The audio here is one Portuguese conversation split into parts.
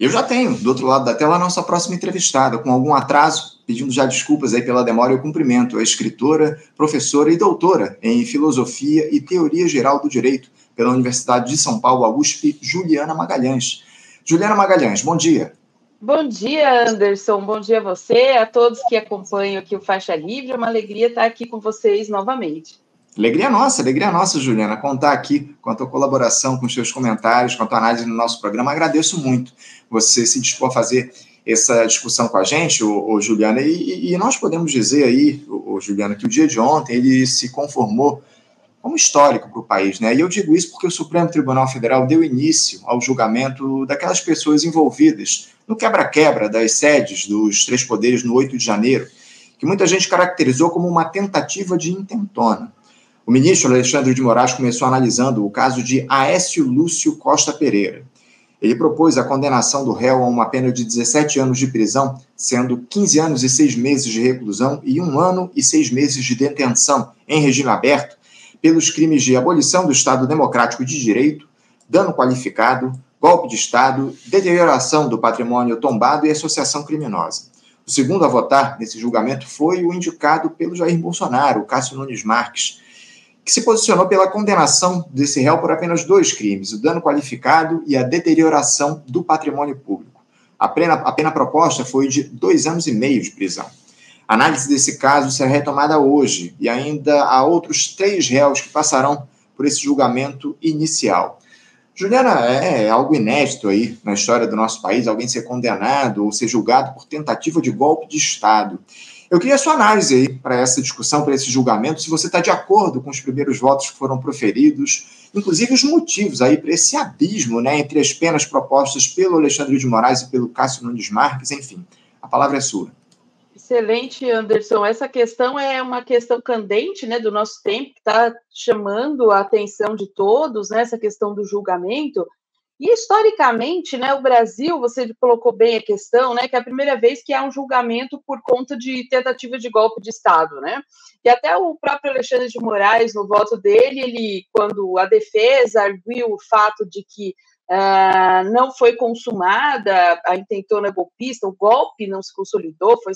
Eu já tenho, do outro lado da tela, a nossa próxima entrevistada, com algum atraso, pedindo já desculpas aí pela demora e o cumprimento, a escritora, professora e doutora em Filosofia e Teoria Geral do Direito pela Universidade de São Paulo, a USP, Juliana Magalhães. Juliana Magalhães, bom dia. Bom dia, Anderson. Bom dia a você, a todos que acompanham aqui o Faixa Livre. É uma alegria estar aqui com vocês novamente. Alegria nossa, alegria nossa, Juliana, contar aqui com a tua colaboração, com os seus comentários, com a tua análise no nosso programa. Agradeço muito você se dispor a fazer essa discussão com a gente, o, Juliana, e, e, nós podemos dizer aí, o, Juliana, que o dia de ontem ele se conformou como histórico para o país, né? E eu digo isso porque o Supremo Tribunal Federal deu início ao julgamento daquelas pessoas envolvidas no quebra-quebra das sedes dos três poderes no 8 de janeiro, que muita gente caracterizou como uma tentativa de intentona. O ministro Alexandre de Moraes começou analisando o caso de Aécio Lúcio Costa Pereira. Ele propôs a condenação do réu a uma pena de 17 anos de prisão, sendo 15 anos e 6 meses de reclusão e um ano e 6 meses de detenção em regime aberto pelos crimes de abolição do Estado Democrático de Direito, dano qualificado, golpe de Estado, deterioração do patrimônio tombado e associação criminosa. O segundo a votar nesse julgamento foi o indicado pelo Jair Bolsonaro, Cássio Nunes Marques, que se posicionou pela condenação desse réu por apenas dois crimes: o dano qualificado e a deterioração do patrimônio público. A pena, a pena proposta foi de dois anos e meio de prisão. A análise desse caso será retomada hoje e ainda há outros três réus que passarão por esse julgamento inicial. Juliana, é algo inédito aí na história do nosso país, alguém ser condenado ou ser julgado por tentativa de golpe de Estado. Eu queria a sua análise aí para essa discussão, para esse julgamento, se você está de acordo com os primeiros votos que foram proferidos, inclusive os motivos aí para esse abismo né, entre as penas propostas pelo Alexandre de Moraes e pelo Cássio Nunes Marques, enfim. A palavra é sua. Excelente, Anderson. Essa questão é uma questão candente né, do nosso tempo, que está chamando a atenção de todos, né, essa questão do julgamento. E historicamente, né, o Brasil, você colocou bem a questão, né, que é a primeira vez que há um julgamento por conta de tentativa de golpe de Estado, né? E até o próprio Alexandre de Moraes, no voto dele, ele, quando a defesa arguiu o fato de que uh, não foi consumada a intentona golpista, o golpe não se consolidou, foi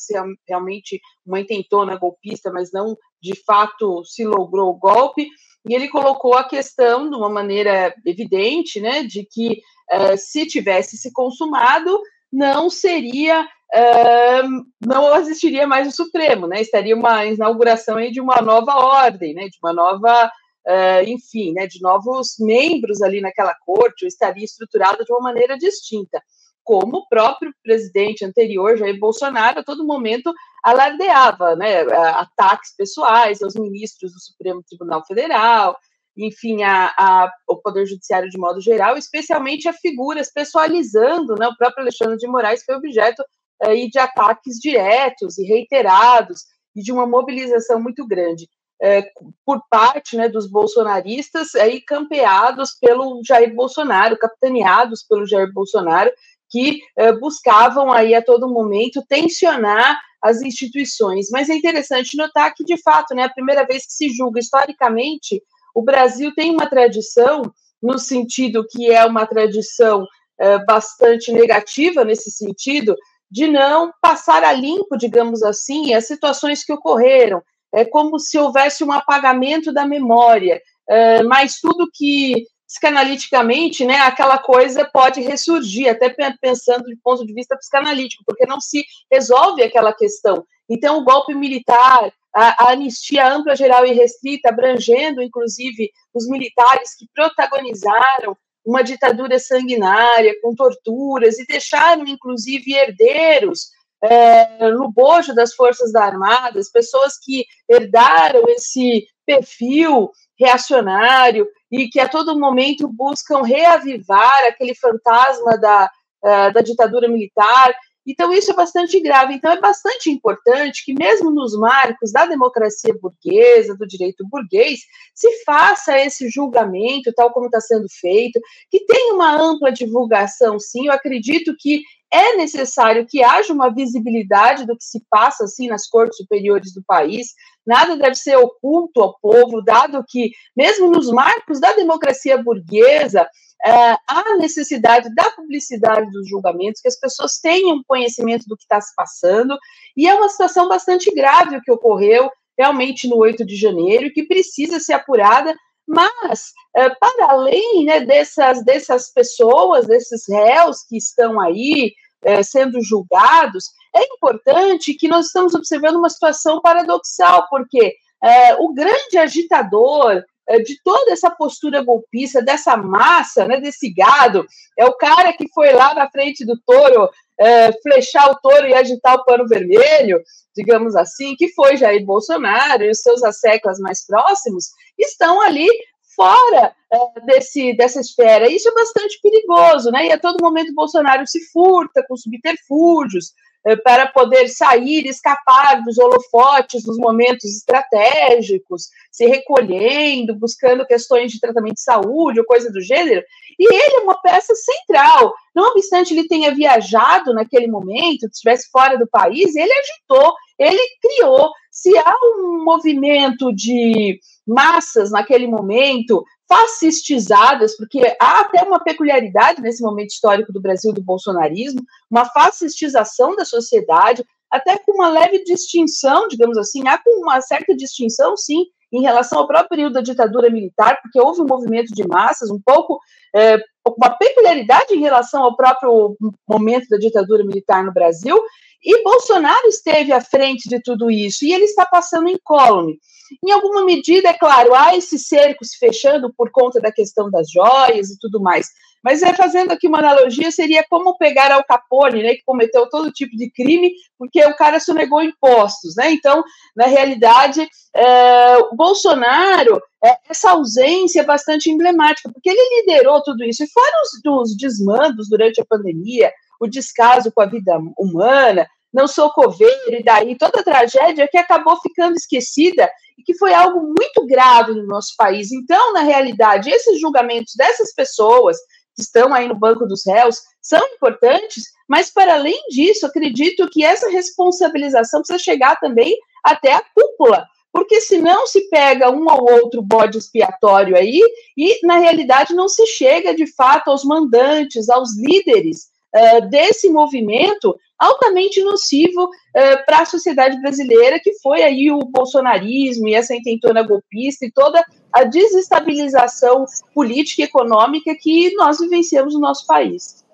realmente uma intentona golpista, mas não de fato se logrou o golpe e ele colocou a questão de uma maneira evidente, né, de que uh, se tivesse se consumado, não seria, uh, não existiria mais o Supremo, né, estaria uma inauguração aí de uma nova ordem, né, de uma nova, uh, enfim, né, de novos membros ali naquela corte, ou estaria estruturada de uma maneira distinta como o próprio presidente anterior, Jair Bolsonaro, a todo momento alardeava né, ataques pessoais aos ministros do Supremo Tribunal Federal, enfim, a, a, o Poder Judiciário de modo geral, especialmente a figuras pessoalizando, né, o próprio Alexandre de Moraes foi objeto aí de ataques diretos e reiterados e de uma mobilização muito grande. É, por parte né, dos bolsonaristas aí campeados pelo Jair Bolsonaro, capitaneados pelo Jair Bolsonaro, que eh, buscavam aí a todo momento tensionar as instituições. Mas é interessante notar que, de fato, né, a primeira vez que se julga historicamente, o Brasil tem uma tradição, no sentido que é uma tradição eh, bastante negativa nesse sentido, de não passar a limpo, digamos assim, as situações que ocorreram. É como se houvesse um apagamento da memória, eh, mas tudo que psicanaliticamente, né, aquela coisa pode ressurgir, até pensando de ponto de vista psicanalítico, porque não se resolve aquela questão. Então, o golpe militar, a, a anistia ampla, geral e restrita, abrangendo, inclusive, os militares que protagonizaram uma ditadura sanguinária, com torturas, e deixaram, inclusive, herdeiros é, no bojo das Forças Armadas, pessoas que herdaram esse perfil reacionário e que a todo momento buscam reavivar aquele fantasma da, uh, da ditadura militar. Então, isso é bastante grave. Então, é bastante importante que, mesmo nos marcos da democracia burguesa, do direito burguês, se faça esse julgamento, tal como está sendo feito, que tenha uma ampla divulgação, sim. Eu acredito que é necessário que haja uma visibilidade do que se passa assim nas cortes superiores do país. Nada deve ser oculto ao povo, dado que, mesmo nos marcos da democracia burguesa, é, há necessidade da publicidade dos julgamentos, que as pessoas tenham conhecimento do que está se passando, e é uma situação bastante grave o que ocorreu realmente no 8 de janeiro, que precisa ser apurada, mas, é, para além né, dessas, dessas pessoas, desses réus que estão aí é, sendo julgados, é importante que nós estamos observando uma situação paradoxal, porque é, o grande agitador é, de toda essa postura golpista, dessa massa, né, desse gado, é o cara que foi lá na frente do touro é, flechar o touro e agitar o pano vermelho, digamos assim, que foi Jair Bolsonaro e os seus asseclas mais próximos, estão ali fora é, desse, dessa esfera. Isso é bastante perigoso, né? E a todo momento o Bolsonaro se furta com subterfúgios, eh, para poder sair, escapar dos holofotes nos momentos estratégicos, se recolhendo, buscando questões de tratamento de saúde ou coisa do gênero. E ele é uma peça central. Não obstante ele tenha viajado naquele momento, estivesse fora do país, ele agitou, ele criou. Se há um movimento de massas naquele momento fascistizadas, porque há até uma peculiaridade nesse momento histórico do Brasil do bolsonarismo, uma fascistização da sociedade, até com uma leve distinção, digamos assim, há com uma certa distinção, sim, em relação ao próprio período da ditadura militar, porque houve um movimento de massas, um pouco, é, uma peculiaridade em relação ao próprio momento da ditadura militar no Brasil, e Bolsonaro esteve à frente de tudo isso, e ele está passando incólume. Em alguma medida, é claro, há esse cerco se fechando por conta da questão das joias e tudo mais. Mas é fazendo aqui uma analogia, seria como pegar Al Capone, né, que cometeu todo tipo de crime, porque o cara sonegou impostos, né? Então, na realidade, é, o Bolsonaro, é, essa ausência é bastante emblemática, porque ele liderou tudo isso, e fora os, os desmandos durante a pandemia, o descaso com a vida humana, não sou coveiro, e daí toda a tragédia que acabou ficando esquecida e que foi algo muito grave no nosso país. Então, na realidade, esses julgamentos dessas pessoas que estão aí no banco dos réus são importantes, mas para além disso, acredito que essa responsabilização precisa chegar também até a cúpula, porque senão se pega um ou outro bode expiatório aí e na realidade não se chega de fato aos mandantes, aos líderes uh, desse movimento altamente nocivo uh, para a sociedade brasileira, que foi aí o bolsonarismo e essa intentona golpista e toda a desestabilização política e econômica que nós vivenciamos no nosso país.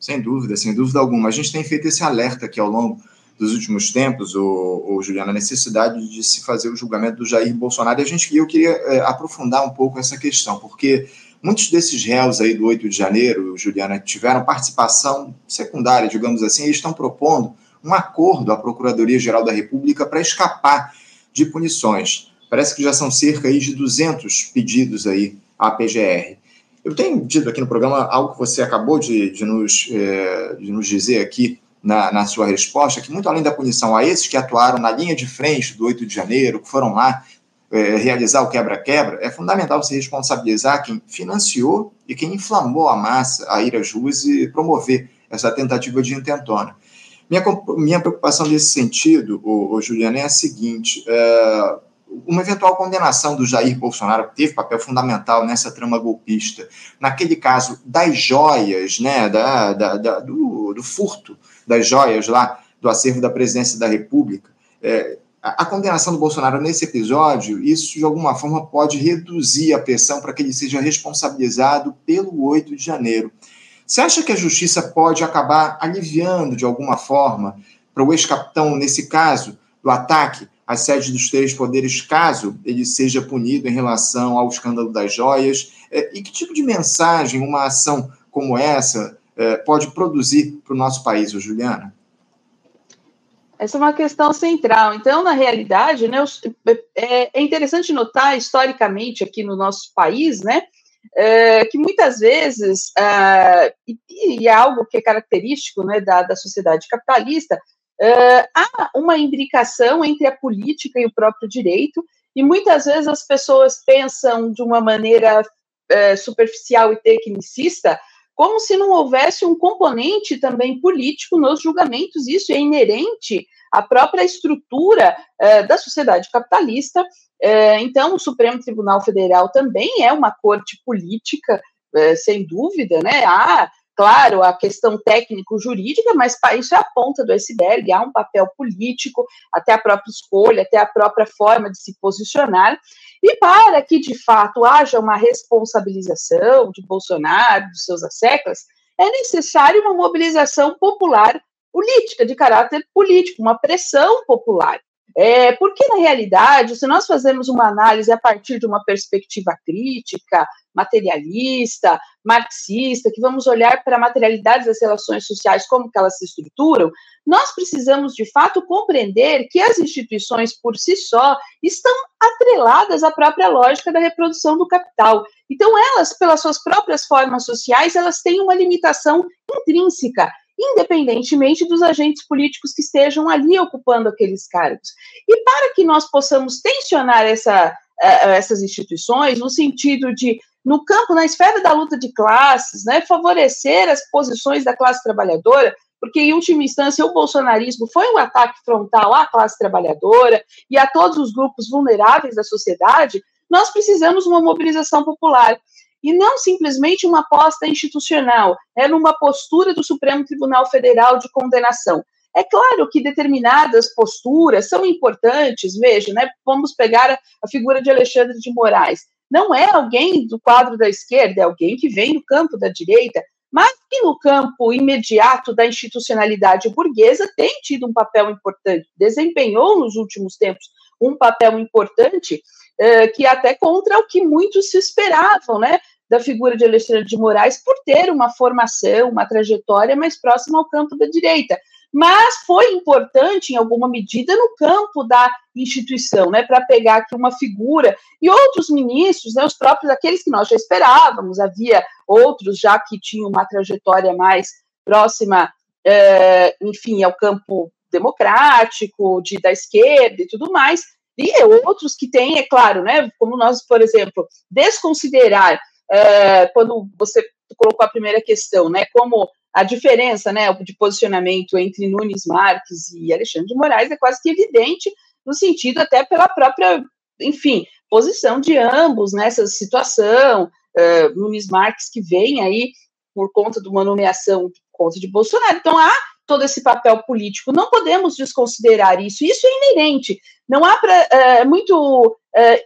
Sem dúvida, sem dúvida alguma. A gente tem feito esse alerta aqui ao longo dos últimos tempos, o Juliana, a necessidade de se fazer o julgamento do Jair Bolsonaro. E a gente, eu queria é, aprofundar um pouco essa questão, porque Muitos desses réus aí do 8 de janeiro, Juliana, tiveram participação secundária, digamos assim, e estão propondo um acordo à Procuradoria-Geral da República para escapar de punições. Parece que já são cerca aí de 200 pedidos aí à PGR. Eu tenho dito aqui no programa algo que você acabou de, de, nos, é, de nos dizer aqui na, na, sua resposta, que muito além da punição a esses que atuaram na linha de frente do 8 de janeiro, que foram lá é, realizar o quebra-quebra, é fundamental se responsabilizar quem financiou e quem inflamou a massa a ir às ruas e promover essa tentativa de intentona. Minha, minha preocupação nesse sentido, o, o Juliano, é a seguinte: é, uma eventual condenação do Jair Bolsonaro, que teve papel fundamental nessa trama golpista, naquele caso das joias, né, da, da, da do, do, furto das joias lá do acervo da presidência da República, é, a condenação do Bolsonaro nesse episódio, isso de alguma forma pode reduzir a pressão para que ele seja responsabilizado pelo 8 de janeiro. Você acha que a justiça pode acabar aliviando de alguma forma para o ex-capitão, nesse caso, do ataque à sede dos três poderes, caso ele seja punido em relação ao escândalo das joias? É, e que tipo de mensagem uma ação como essa é, pode produzir para o nosso país, Juliana? Essa é uma questão central. Então, na realidade, né, é, é interessante notar historicamente aqui no nosso país, né, é, que muitas vezes, é, e, é algo que é característico né, da, da sociedade capitalista, é, há uma imbricação entre a política e o próprio direito, e muitas vezes as pessoas pensam de uma maneira é, superficial e tecnicista como se não houvesse um componente também político nos julgamentos. Isso é inerente à própria estrutura eh, da sociedade capitalista. Eh, então, o Supremo Tribunal Federal também é uma corte política, eh, sem dúvida, né? Há claro, a questão técnico-jurídica, mas isso é a ponta do iceberg, há um papel político, até a própria escolha, até a própria forma de se posicionar, e para que, de fato, haja uma responsabilização de Bolsonaro, dos seus asseclas, é necessário uma mobilização popular política, de caráter político, uma pressão popular. É, porque, na realidade, se nós fazemos uma análise a partir de uma perspectiva crítica, materialista, marxista, que vamos olhar para a materialidade das relações sociais, como que elas se estruturam, nós precisamos, de fato, compreender que as instituições, por si só, estão atreladas à própria lógica da reprodução do capital. Então, elas, pelas suas próprias formas sociais, elas têm uma limitação intrínseca independentemente dos agentes políticos que estejam ali ocupando aqueles cargos. E para que nós possamos tensionar essa, uh, essas instituições, no sentido de, no campo, na esfera da luta de classes, né, favorecer as posições da classe trabalhadora, porque, em última instância, o bolsonarismo foi um ataque frontal à classe trabalhadora e a todos os grupos vulneráveis da sociedade, nós precisamos de uma mobilização popular e não simplesmente uma aposta institucional, é numa postura do Supremo Tribunal Federal de condenação. É claro que determinadas posturas são importantes, veja, né? Vamos pegar a, figura de Alexandre de Moraes. Não é alguém do quadro da esquerda, é alguém que vem do campo da direita, mas que no campo imediato da institucionalidade burguesa tem tido um papel importante, desempenhou nos últimos tempos um papel importante, eh, que até contra o que muitos se esperavam, né? Da figura de Alexandre de Moraes por ter uma formação, uma trajetória mais próxima ao campo da direita. Mas foi importante, em alguma medida, no campo da instituição, né, para pegar aqui uma figura e outros ministros, né, os próprios, aqueles que nós já esperávamos, havia outros já que tinham uma trajetória mais próxima, é, enfim, ao campo democrático, de, da esquerda e tudo mais, e outros que têm, é claro, né, como nós, por exemplo, desconsiderar é, quando você colocou a primeira questão, né, como a diferença, né, de posicionamento entre Nunes Marques e Alexandre de Moraes é quase que evidente, no sentido até pela própria, enfim, posição de ambos nessa situação, uh, Nunes Marques que vem aí por conta de uma nomeação por conta de Bolsonaro. Então, há todo esse papel político. Não podemos desconsiderar isso. Isso é inerente. Não há para é, eh, muito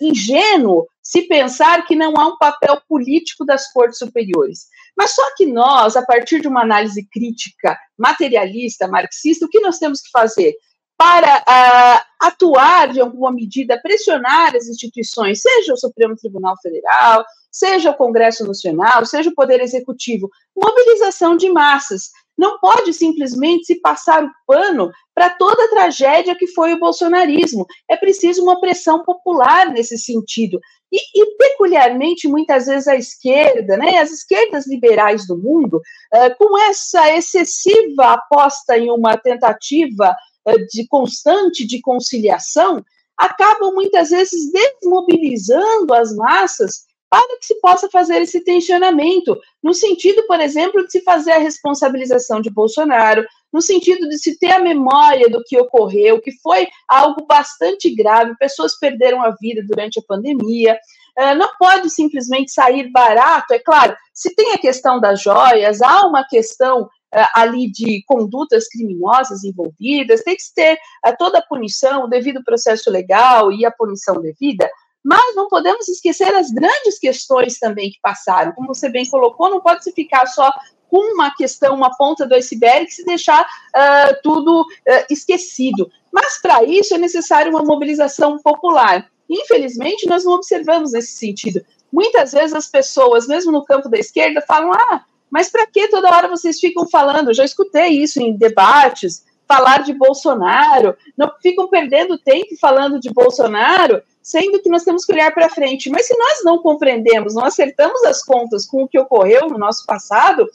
ingênuo se pensar que não há um papel político das cortes superiores. Mas só que nós, a partir de uma análise crítica, materialista, marxista, o que nós temos que fazer? Para uh, atuar de alguma medida, pressionar as instituições, seja o Supremo Tribunal Federal, seja o Congresso Nacional, seja o Poder Executivo, mobilização de massas. Não pode simplesmente se passar o pano para toda a tragédia que foi o bolsonarismo. É preciso uma pressão popular nesse sentido. E, e, peculiarmente, muitas vezes, a esquerda, né, as esquerdas liberais do mundo, uh, com essa excessiva aposta em uma tentativa uh, de constante de conciliação, acabam muitas vezes desmobilizando as massas para que se possa fazer esse tensionamento, no sentido, por exemplo, de se fazer a responsabilização de Bolsonaro, no sentido de se ter a memória do que ocorreu, que foi algo bastante grave, pessoas perderam a vida durante a pandemia. Uh, não pode simplesmente sair barato, é claro, se tem a questão das joias, há uma questão uh, ali de condutas criminosas envolvidas, tem que ter uh, toda a punição, o devido processo legal e a punição devida, mas não podemos esquecer as grandes questões também que passaram. Como você bem colocou, não pode se ficar só com uma questão, uma ponta do iceberg, se deixar uh, tudo uh, esquecido. Mas para isso é necessário uma mobilização popular. Infelizmente, nós não observamos nesse sentido. Muitas vezes as pessoas, mesmo no campo da esquerda, falam: ah, mas para que toda hora vocês ficam falando? Eu já escutei isso em debates, falar de Bolsonaro, não ficam perdendo tempo falando de Bolsonaro, sendo que nós temos que olhar para frente. Mas se nós não compreendemos, não acertamos as contas com o que ocorreu no nosso passado,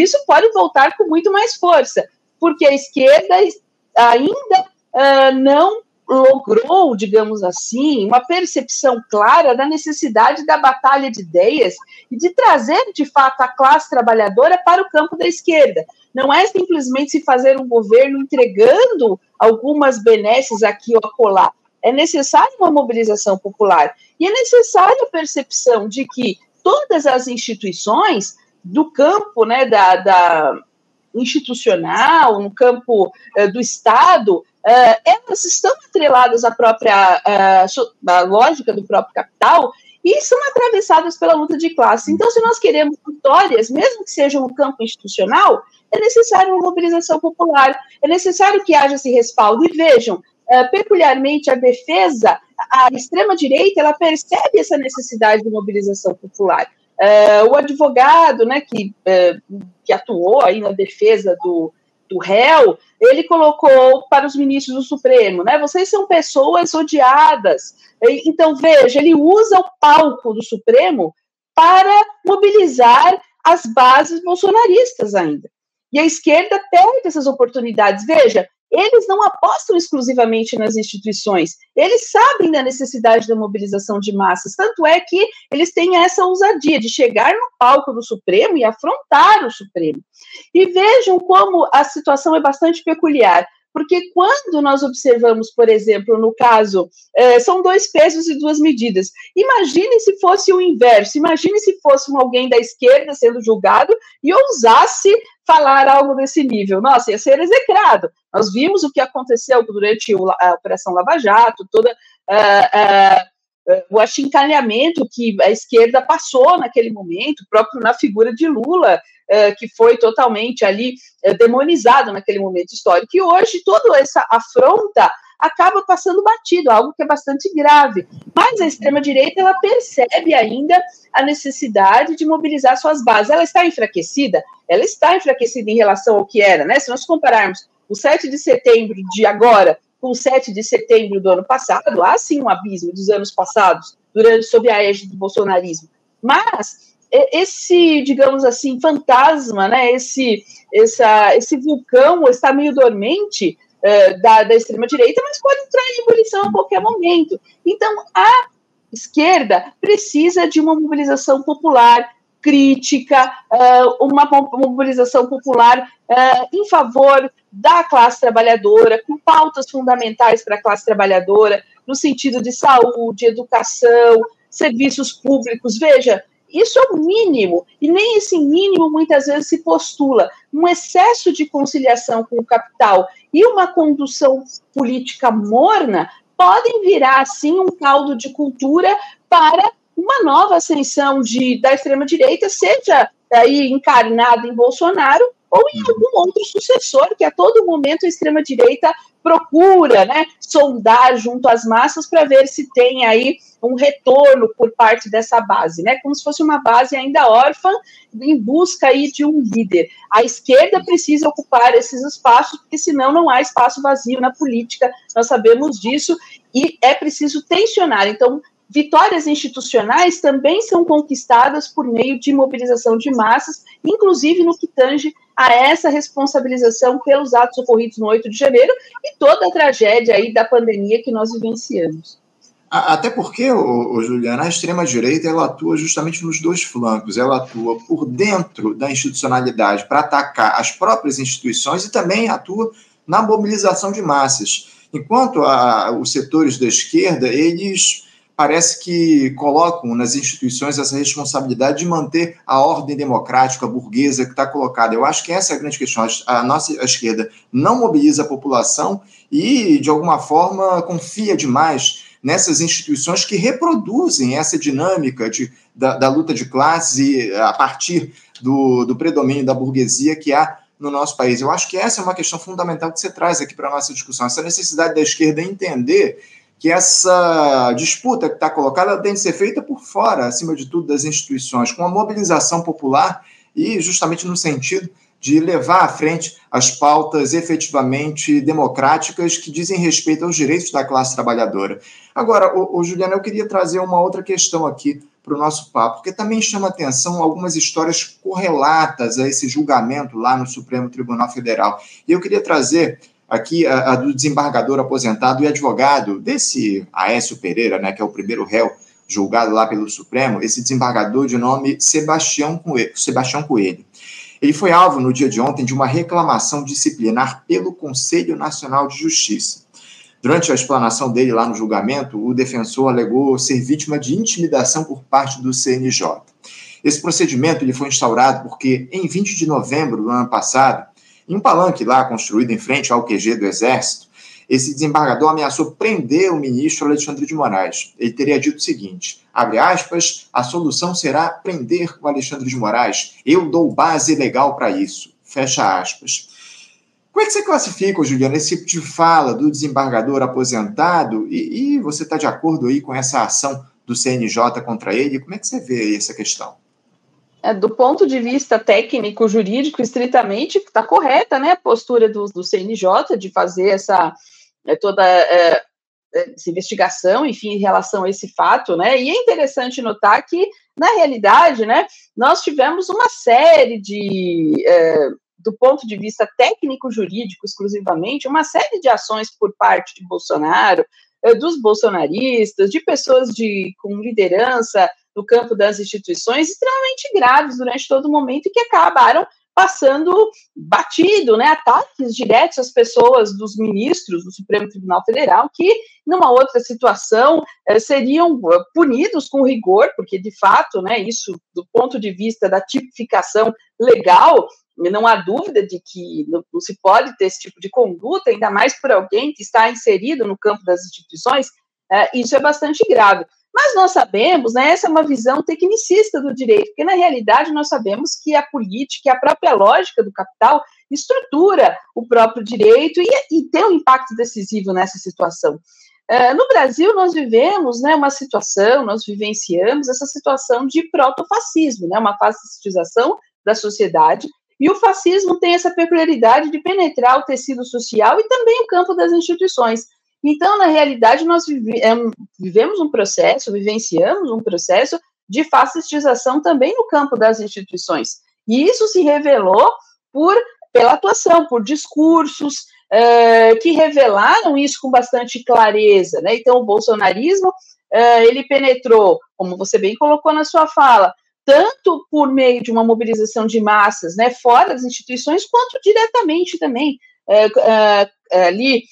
isso pode voltar com muito mais força, porque a esquerda ainda uh, não logrou, digamos assim, uma percepção clara da necessidade da batalha de ideias e de trazer, de fato, a classe trabalhadora para o campo da esquerda. Não é simplesmente se fazer um governo entregando algumas benesses aqui ou acolá. É necessária uma mobilização popular. E é necessária a percepção de que todas as instituições do campo né, da, da institucional, no campo uh, do Estado, uh, elas estão atreladas à própria uh, à lógica do próprio capital e são atravessadas pela luta de classe. Então, se nós queremos vitórias, mesmo que sejam no campo institucional, é necessário uma mobilização popular, é necessário que haja esse respaldo. E vejam, peculiarmente a defesa, a extrema-direita, ela percebe essa necessidade de mobilização popular. Uh, o advogado né, que, uh, que atuou aí na defesa do, do réu, ele colocou para os ministros do Supremo, né? Vocês são pessoas odiadas. Então, veja, ele usa o palco do Supremo para mobilizar as bases bolsonaristas ainda. E a esquerda perde essas oportunidades. Veja, eles não apostam exclusivamente nas instituições, eles sabem da necessidade da mobilização de massas, tanto é que eles têm essa ousadia de chegar no palco do Supremo e afrontar o Supremo. E vejam como a situação é bastante peculiar. Porque quando nós observamos, por exemplo, no caso, é, são dois pesos e duas medidas. Imagine se fosse o inverso, imagine se fosse um alguém da esquerda sendo julgado e ousasse falar algo desse nível. Nossa, ia ser execrado. Nós vimos o que aconteceu durante a Operação Lava Jato, toda. Uh, uh, o achincalhamento que a esquerda passou naquele momento, próprio na figura de Lula, que foi totalmente ali demonizado naquele momento histórico. E hoje toda essa afronta acaba passando batido, algo que é bastante grave. Mas a extrema-direita ela percebe ainda a necessidade de mobilizar suas bases. Ela está enfraquecida? Ela está enfraquecida em relação ao que era, né? Se nós compararmos o 7 de setembro de agora com o 7 de setembro do ano passado, há sim um abismo dos anos passados, durante sob a égide do bolsonarismo. Mas esse, digamos assim, fantasma, né, esse, essa, esse vulcão está meio dormente uh, da, da extrema-direita, mas pode entrar em ebulição a qualquer momento. Então, a esquerda precisa de uma mobilização popular crítica, uh, uma mobilização popular uh, em favor da classe trabalhadora, com pautas fundamentais para a classe trabalhadora, no sentido de saúde, educação, serviços públicos. Veja, isso é o mínimo, e nem esse mínimo muitas vezes se postula. Um excesso de conciliação com o capital e uma condução política morna podem virar, assim, um caldo de cultura para uma nova ascensão de, da extrema-direita, seja aí encarnada em Bolsonaro ou em algum outro sucessor que a todo momento a extrema-direita procura né, sondar junto às massas para ver se tem aí um retorno por parte dessa base, né, como se fosse uma base ainda órfã em busca aí de um líder. A esquerda precisa ocupar esses espaços, porque senão não há espaço vazio na política, nós sabemos disso, e é preciso tensionar. Então, vitórias institucionais também são conquistadas por meio de mobilização de massas, inclusive no que tange a essa responsabilização pelos atos ocorridos no 8 de janeiro e toda a tragédia aí da pandemia que nós vivenciamos. Até porque, o, o Juliana, a extrema-direita ela atua justamente nos dois flancos. Ela atua por dentro da institucionalidade para atacar as próprias instituições e também atua na mobilização de massas. Enquanto a, os setores da esquerda, eles parece que colocam nas instituições essa responsabilidade de manter a ordem democrática burguesa que está colocada. Eu acho que essa é a grande questão. A nossa a esquerda não mobiliza a população e, de alguma forma, confia demais nessas instituições que reproduzem essa dinâmica de, da, da luta de classes e a partir do, do predomínio da burguesia que há no nosso país. Eu acho que essa é uma questão fundamental que você traz aqui para a nossa discussão, essa necessidade da esquerda entender que essa disputa que está colocada tem de ser feita por fora, acima de tudo, das instituições, com a mobilização popular e justamente no sentido de levar à frente as pautas efetivamente democráticas que dizem respeito aos direitos da classe trabalhadora. Agora, o, o eu queria trazer uma outra questão aqui para o nosso papo, porque também chama atenção algumas histórias correlatas a esse julgamento lá no Supremo Tribunal Federal. E eu queria trazer aqui a, a, do desembargador aposentado e advogado desse Aécio Pereira, né, que é o primeiro réu julgado lá pelo Supremo, esse desembargador de nome Sebastião Coelho. Sebastião Coelho. Ele foi alvo no dia de ontem de uma reclamação disciplinar pelo Conselho Nacional de Justiça. Durante a explanação dele lá no julgamento, o defensor alegou ser vítima de intimidação por parte do CNJ. Esse procedimento ele foi instaurado porque, em 20 de novembro do ano passado, em um palanque lá construído em frente ao QG do Exército, esse desembargador ameaçou prender o ministro Alexandre de Moraes. Ele teria dito o seguinte: abre aspas, a solução será prender o Alexandre de Moraes. Eu dou base legal para isso. Fecha aspas. Como é que você classifica, Juliana, esse tipo de fala do desembargador aposentado? E, e você está de acordo aí com essa ação do CNJ contra ele? Como é que você vê essa questão? É, do ponto de vista técnico, jurídico, estritamente, está correta né, a postura do, do, CNJ de fazer essa é, toda é, é, essa investigação, enfim, em relação a esse fato, né? E é interessante notar que, na realidade, né, nós tivemos uma série de é, do ponto de vista técnico-jurídico exclusivamente, uma série de ações por parte de Bolsonaro, dos bolsonaristas, de pessoas de, com liderança no campo das instituições extremamente graves durante todo o momento e que acabaram passando batido, né, ataques diretos às pessoas dos ministros do Supremo Tribunal Federal que, numa outra situação, eh, seriam eh, punidos com rigor, porque de fato, né, isso do ponto de vista da tipificação legal, não há dúvida de que não, não, se pode ter esse tipo de conduta, ainda mais por alguém que está inserido no campo das instituições, é, isso é bastante grave. Mas nós sabemos, né, essa é uma visão tecnicista do direito, porque na realidade nós sabemos que a política a própria lógica do capital estrutura o próprio direito e, e tem um impacto decisivo nessa situação. Uh, no Brasil, nós vivemos né, uma situação, nós vivenciamos essa situação de protofascismo, né, uma fascistização da sociedade e o fascismo tem essa peculiaridade de penetrar o tecido social e também o campo das instituições. Então, na realidade, nós é, vivemos um processo, vivenciamos um processo de fascistização também no campo das instituições. E isso se revelou por pela atuação, por discursos uh, que revelaram isso com bastante clareza. Né? Então, o bolsonarismo uh, ele penetrou, como você bem colocou na sua fala, tanto por meio de uma mobilização de massas, né, fora das instituições, quanto diretamente também é ali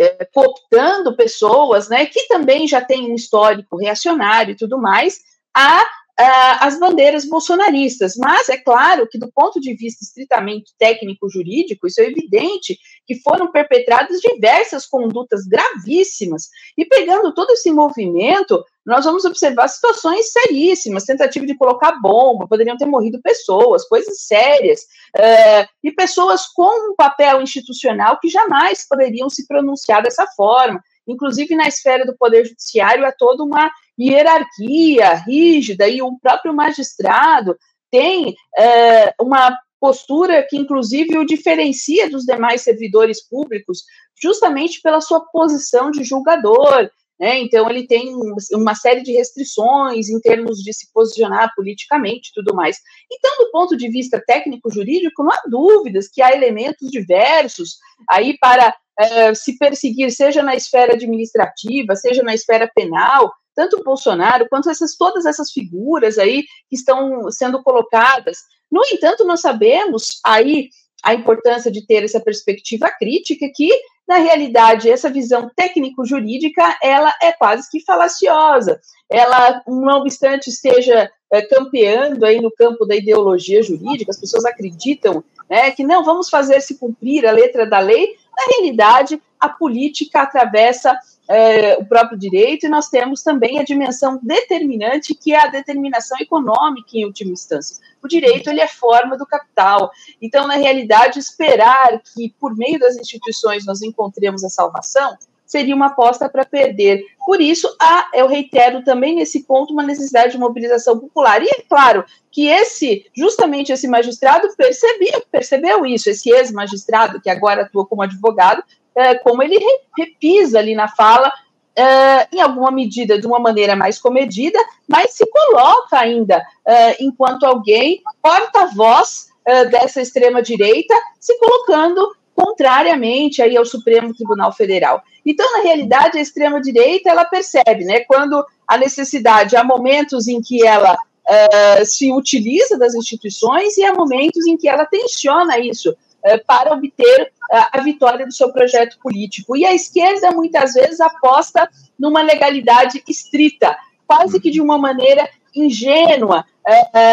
é, cooptando pessoas, né, que também já têm um histórico reacionário e tudo mais, a uh, as bandeiras bolsonaristas. Mas é claro que, do ponto de vista estritamente técnico-jurídico, isso é evidente que foram perpetradas diversas condutas gravíssimas. E pegando todo esse movimento, nós vamos observar situações seríssimas, tentativa de colocar bomba, poderiam ter morrido pessoas, coisas sérias, uh, e pessoas com um papel institucional que jamais poderiam se pronunciar dessa forma. Inclusive, na esfera do Poder Judiciário, há toda uma hierarquia rígida, e o próprio magistrado tem é, uma postura que, inclusive, o diferencia dos demais servidores públicos, justamente pela sua posição de julgador. Né? Então, ele tem uma série de restrições em termos de se posicionar politicamente e tudo mais. Então, do ponto de vista técnico-jurídico, não há dúvidas que há elementos diversos aí para é, se perseguir, seja na esfera administrativa, seja na esfera penal, tanto o Bolsonaro quanto essas, todas essas figuras aí que estão sendo colocadas. No entanto, nós sabemos aí a importância de ter essa perspectiva crítica que, na realidade, essa visão técnico-jurídica, ela é quase que falaciosa. Ela, não obstante esteja é, campeando aí no campo da ideologia jurídica, as pessoas acreditam né, que não, vamos fazer se cumprir a letra da lei, na realidade, a política atravessa é, o próprio direito, e nós temos também a dimensão determinante, que é a determinação econômica, em última instância. O direito ele é forma do capital. Então, na realidade, esperar que, por meio das instituições, nós encontremos a salvação seria uma aposta para perder. Por isso, há, eu reitero também nesse ponto uma necessidade de mobilização popular. E é claro que esse, justamente esse magistrado percebia, percebeu isso, esse ex-magistrado que agora atua como advogado, é, como ele re, repisa ali na fala, é, em alguma medida de uma maneira mais comedida, mas se coloca ainda é, enquanto alguém porta-voz é, dessa extrema direita, se colocando contrariamente aí ao Supremo Tribunal Federal. Então, na realidade, a extrema-direita, ela percebe, né, quando a necessidade, há momentos em que ela uh, se utiliza das instituições e há momentos em que ela tensiona isso para obter uh, a vitória do seu projeto político. E a esquerda, muitas vezes, aposta numa legalidade estrita, quase que de uma maneira ingênua,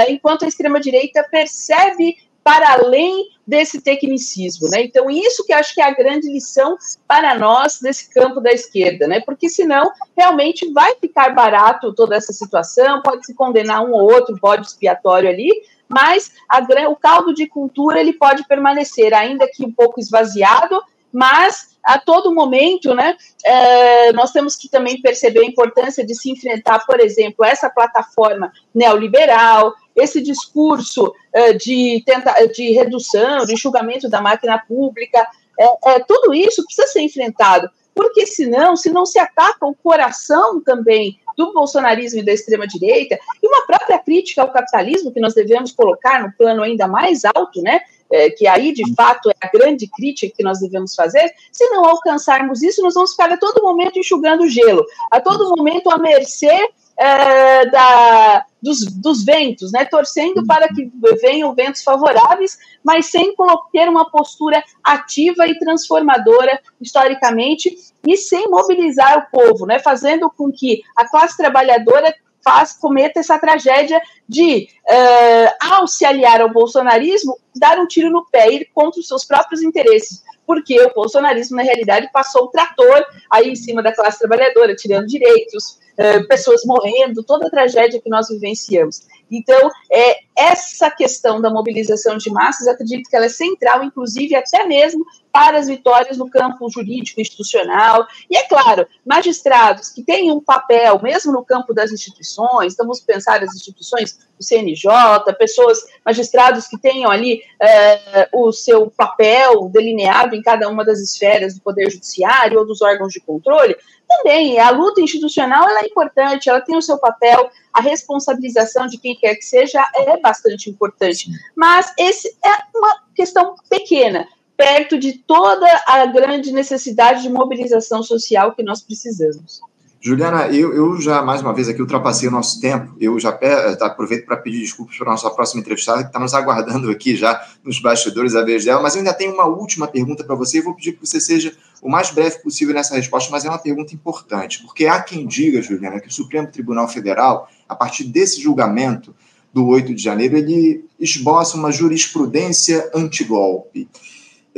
enquanto a extrema-direita percebe para além desse tecnicismo, né? Então, isso que acho que é a grande lição para nós desse campo da esquerda, né? Porque senão realmente vai ficar barato toda essa situação, pode se condenar um ou outro bode expiatório ali, mas a, o caldo de cultura ele pode permanecer, ainda que um pouco esvaziado, mas a todo momento, né, é, nós temos que também perceber a importância de se enfrentar, por exemplo, essa plataforma neoliberal, esse discurso é, de, tenta, de redução, de julgamento da máquina pública, é, é, tudo isso precisa ser enfrentado, porque senão, se não se ataca o coração também do bolsonarismo e da extrema-direita, e uma própria crítica ao capitalismo que nós devemos colocar no plano ainda mais alto, né, é, que aí de fato é a grande crítica que nós devemos fazer, se não alcançarmos isso, nós vamos ficar a todo momento enxugando gelo, a todo momento à mercê é, da, dos, dos, ventos, né, torcendo para que venham ventos favoráveis, mas sem ter uma postura ativa e transformadora historicamente e sem mobilizar o povo, né, fazendo com que a classe trabalhadora faz, cometa essa tragédia de, uh, ao se aliar ao bolsonarismo, dar um tiro no pé, ir contra os seus próprios interesses. Porque o bolsonarismo, na realidade, passou o trator aí em cima da classe trabalhadora, tirando direitos, uh, pessoas morrendo, toda a tragédia que nós vivenciamos. Então, é, essa questão da mobilização de massas, acredito que ela é central, inclusive até mesmo para as vitórias no campo jurídico institucional. E, é claro, magistrados que têm um papel, mesmo no campo das instituições, então vamos pensar as instituições do CNJ, pessoas, magistrados que tenham ali é, o seu papel delineado em cada uma das esferas do Poder Judiciário ou dos órgãos de controle, também a luta institucional é importante, ela tem o seu papel, a responsabilização de quem quer que seja é bastante importante. Mas esse é uma questão pequena, perto de toda a grande necessidade de mobilização social que nós precisamos. Juliana, eu, eu já, mais uma vez aqui, ultrapassei o nosso tempo. Eu já pe aproveito para pedir desculpas para a nossa próxima entrevistada, que está nos aguardando aqui já nos bastidores, a vez dela. Mas eu ainda tenho uma última pergunta para você e vou pedir que você seja o mais breve possível nessa resposta, mas é uma pergunta importante. Porque há quem diga, Juliana, que o Supremo Tribunal Federal, a partir desse julgamento do 8 de janeiro, ele esboça uma jurisprudência antigolpe.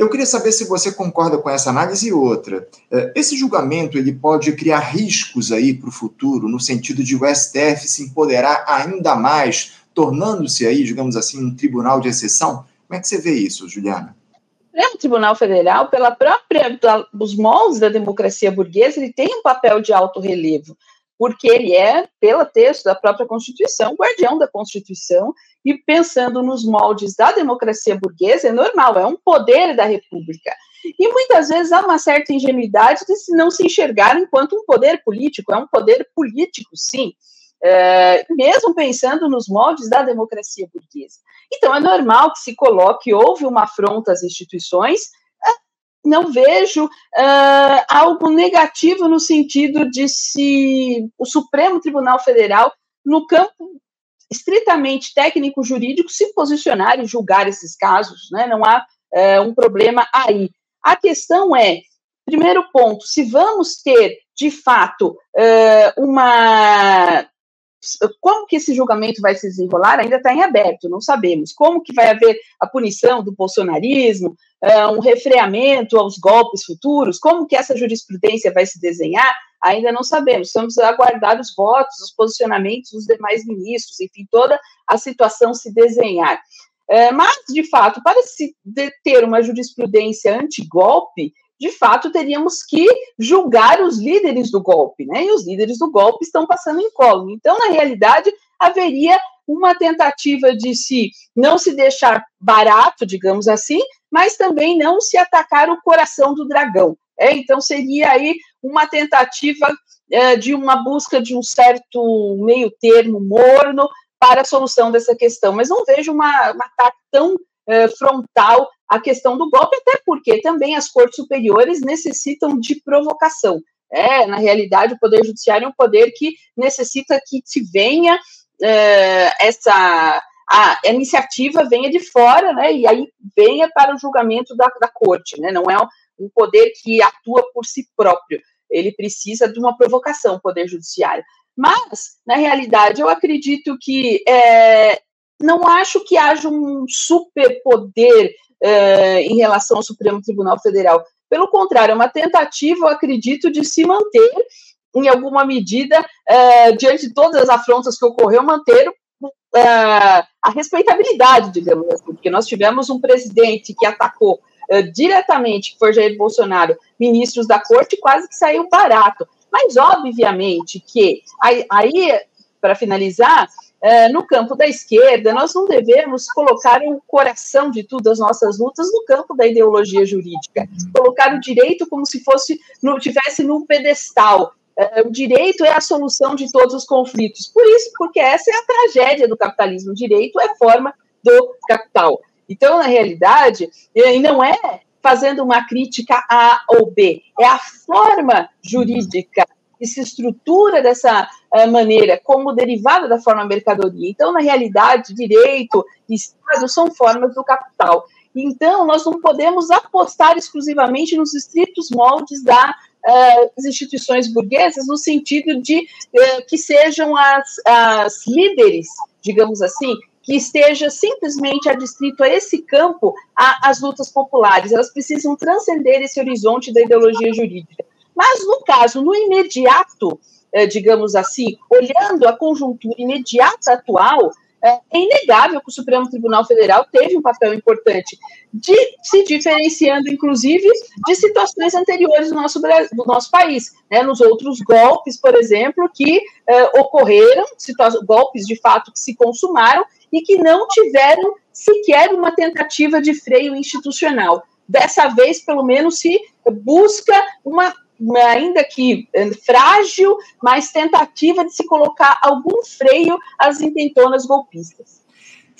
Eu queria saber se você concorda com essa análise e outra. É, esse julgamento ele pode criar riscos aí para o futuro, no sentido de o STF se empoderar ainda mais, tornando-se aí, digamos assim, um tribunal de exceção? Como é que você vê isso, Juliana? É um tribunal federal, pela própria os moldes da democracia burguesa, ele tem um papel de alto relevo porque ele é, pelo texto da própria Constituição, guardião da Constituição, e pensando nos moldes da democracia burguesa, é normal, é um poder da República. E muitas vezes há uma certa ingenuidade de se não se enxergar enquanto um poder político, é um poder político, sim, é, mesmo pensando nos moldes da democracia burguesa. Então, é normal que se coloque, houve uma afronta às instituições, não vejo uh, algo negativo no sentido de se o Supremo Tribunal Federal, no campo estritamente técnico-jurídico, se posicionar e julgar esses casos, né? não há uh, um problema aí. A questão é, primeiro ponto, se vamos ter, de fato, uh, uma como que esse julgamento vai se desenrolar ainda está em aberto, não sabemos. Como que vai haver a punição do bolsonarismo, uh, um refreamento aos golpes futuros, como que essa jurisprudência vai se desenhar, ainda não sabemos. Vamos aguardar os votos, os posicionamentos dos demais ministros, enfim, toda a situação se desenhar. Uh, mas, de fato, para se ter uma jurisprudência anti-golpe, de fato, teríamos que julgar os líderes do golpe, né? E os líderes do golpe estão passando em colo. Então, na realidade, haveria uma tentativa de se não se deixar barato, digamos assim, mas também não se atacar o coração do dragão. É, então, seria aí uma tentativa é, de uma busca de um certo meio termo morno para a solução dessa questão. Mas não vejo uma, um ataque tão é, frontal a questão do golpe, até porque também as cortes superiores necessitam de provocação. É, na realidade, o Poder Judiciário é um poder que necessita que se venha uh, essa a, iniciativa venha de fora, né, e aí venha para o julgamento da, da corte, né, não é um poder que atua por si próprio, ele precisa de uma provocação, o Poder Judiciário. Mas, na realidade, eu acredito que é, não acho que haja um superpoder é, em relação ao Supremo Tribunal Federal. Pelo contrário, é uma tentativa, eu acredito, de se manter, em alguma medida, é, diante de todas as afrontas que ocorreu, manter é, a respeitabilidade, digamos assim, porque nós tivemos um presidente que atacou diretamente, que foi Jair Bolsonaro, ministros da corte, quase que saiu barato. Mas, obviamente, que aí, aí para finalizar, é, no campo da esquerda, nós não devemos colocar o coração de tudo as nossas lutas no campo da ideologia jurídica, colocar o direito como se fosse, no, tivesse num pedestal. É, o direito é a solução de todos os conflitos. Por isso, porque essa é a tragédia do capitalismo. O direito é forma do capital. Então, na realidade, não é fazendo uma crítica A ou B, é a forma jurídica que se estrutura dessa uh, maneira, como derivada da forma mercadoria. Então, na realidade, direito e Estado são formas do capital. Então, nós não podemos apostar exclusivamente nos estritos moldes das uh, instituições burguesas, no sentido de uh, que sejam as, as líderes, digamos assim, que esteja simplesmente adstrito a esse campo as lutas populares. Elas precisam transcender esse horizonte da ideologia jurídica. Mas, no caso, no imediato, eh, digamos assim, olhando a conjuntura imediata atual, é, é inegável que o Supremo Tribunal Federal teve um papel importante, de, se diferenciando, inclusive, de situações anteriores do nosso, do nosso país. Né, nos outros golpes, por exemplo, que é, ocorreram, golpes de fato que se consumaram e que não tiveram sequer uma tentativa de freio institucional. Dessa vez, pelo menos, se busca uma ainda que eh, frágil, mas tentativa de se colocar algum freio às intentonas golpistas.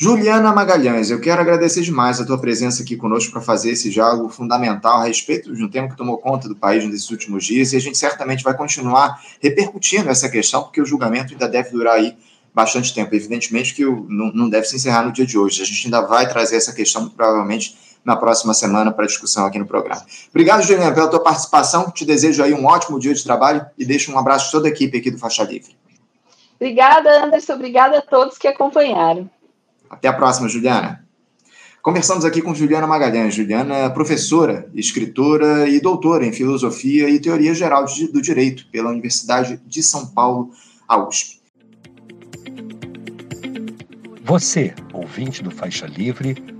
Juliana Magalhães, eu quero agradecer demais a tua presença aqui conosco para fazer esse diálogo fundamental a respeito de um tema que tomou conta do país nesses últimos dias e a gente certamente vai continuar repercutindo essa questão, porque o julgamento ainda deve durar aí bastante tempo. Evidentemente que não deve se encerrar no dia de hoje. A gente ainda vai trazer essa questão, provavelmente, na próxima semana para discussão aqui no programa. Obrigado, Juliana, pela tua participação. Te desejo aí um ótimo dia de trabalho e deixo um abraço a toda a equipe aqui do Faixa Livre. Obrigada, Anderson. Obrigada a todos que acompanharam. Até a próxima, Juliana. Conversamos aqui com Juliana Magalhães. Juliana é professora, escritora e doutora em Filosofia e Teoria Geral do Direito pela Universidade de São Paulo, a USP. Você, ouvinte do Faixa Livre,